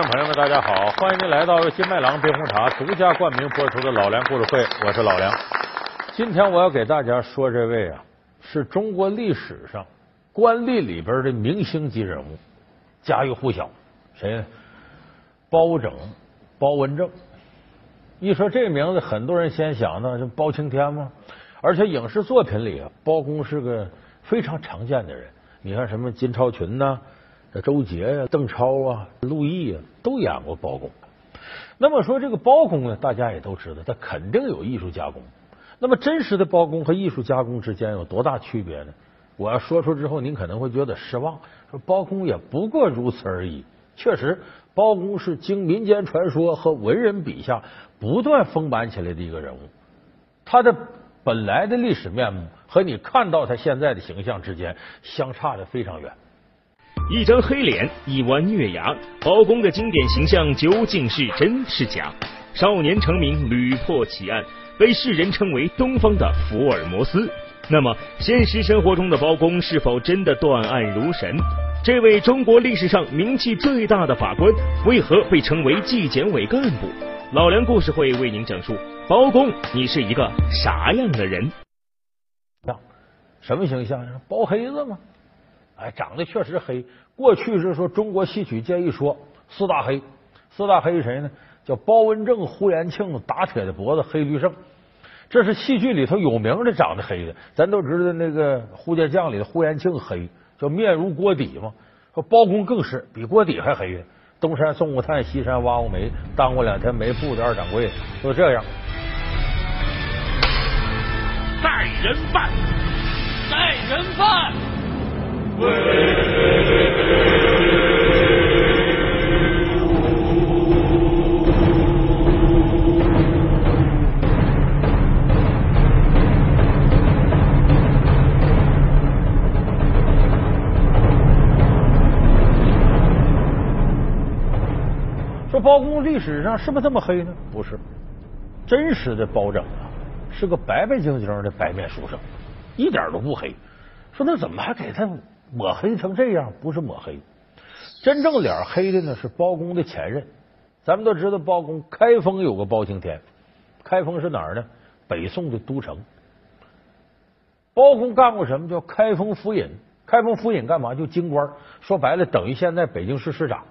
众朋友们，大家好！欢迎您来到由金麦郎冰红茶独家冠名播出的《老梁故事会》，我是老梁。今天我要给大家说这位啊，是中国历史上官吏里边的明星级人物，家喻户晓。谁？包拯，包文正。一说这名字，很多人先想到就包青天吗？而且影视作品里啊，包公是个非常常见的人。你看什么金超群呐？周杰呀、邓超啊、陆毅啊，都演过包公。那么说这个包公呢，大家也都知道，他肯定有艺术加工。那么真实的包公和艺术加工之间有多大区别呢？我要说出之后，您可能会觉得失望。说包公也不过如此而已。确实，包公是经民间传说和文人笔下不断丰满起来的一个人物。他的本来的历史面目和你看到他现在的形象之间相差的非常远。一张黑脸，一弯月牙，包公的经典形象究竟是真是假？少年成名，屡破奇案，被世人称为东方的福尔摩斯。那么，现实生活中的包公是否真的断案如神？这位中国历史上名气最大的法官，为何被称为纪检委干部？老梁故事会为您讲述包公，你是一个啥样的人？什么形象？包黑子吗？哎，长得确实黑。过去是说中国戏曲界一说四大黑，四大黑谁呢？叫包文正、呼延庆、打铁的脖子黑驴胜。这是戏剧里头有名的长得黑的。咱都知道那个呼家将里的呼延庆黑，叫面如锅底嘛。说包公更是比锅底还黑。东山送过炭，西山挖过煤，当过两天煤铺的二掌柜，就这样。带人犯，带人犯。说包公历史上是不是这么黑呢？不是，真实的包拯啊，是个白白净净的白面书生，一点都不黑。说那怎么还给他抹黑成这样？不是抹黑，真正脸黑的呢是包公的前任。咱们都知道包公开封有个包青天，开封是哪儿呢？北宋的都城。包公干过什么？叫开封府尹。开封府尹干嘛？就京官。说白了，等于现在北京市市长。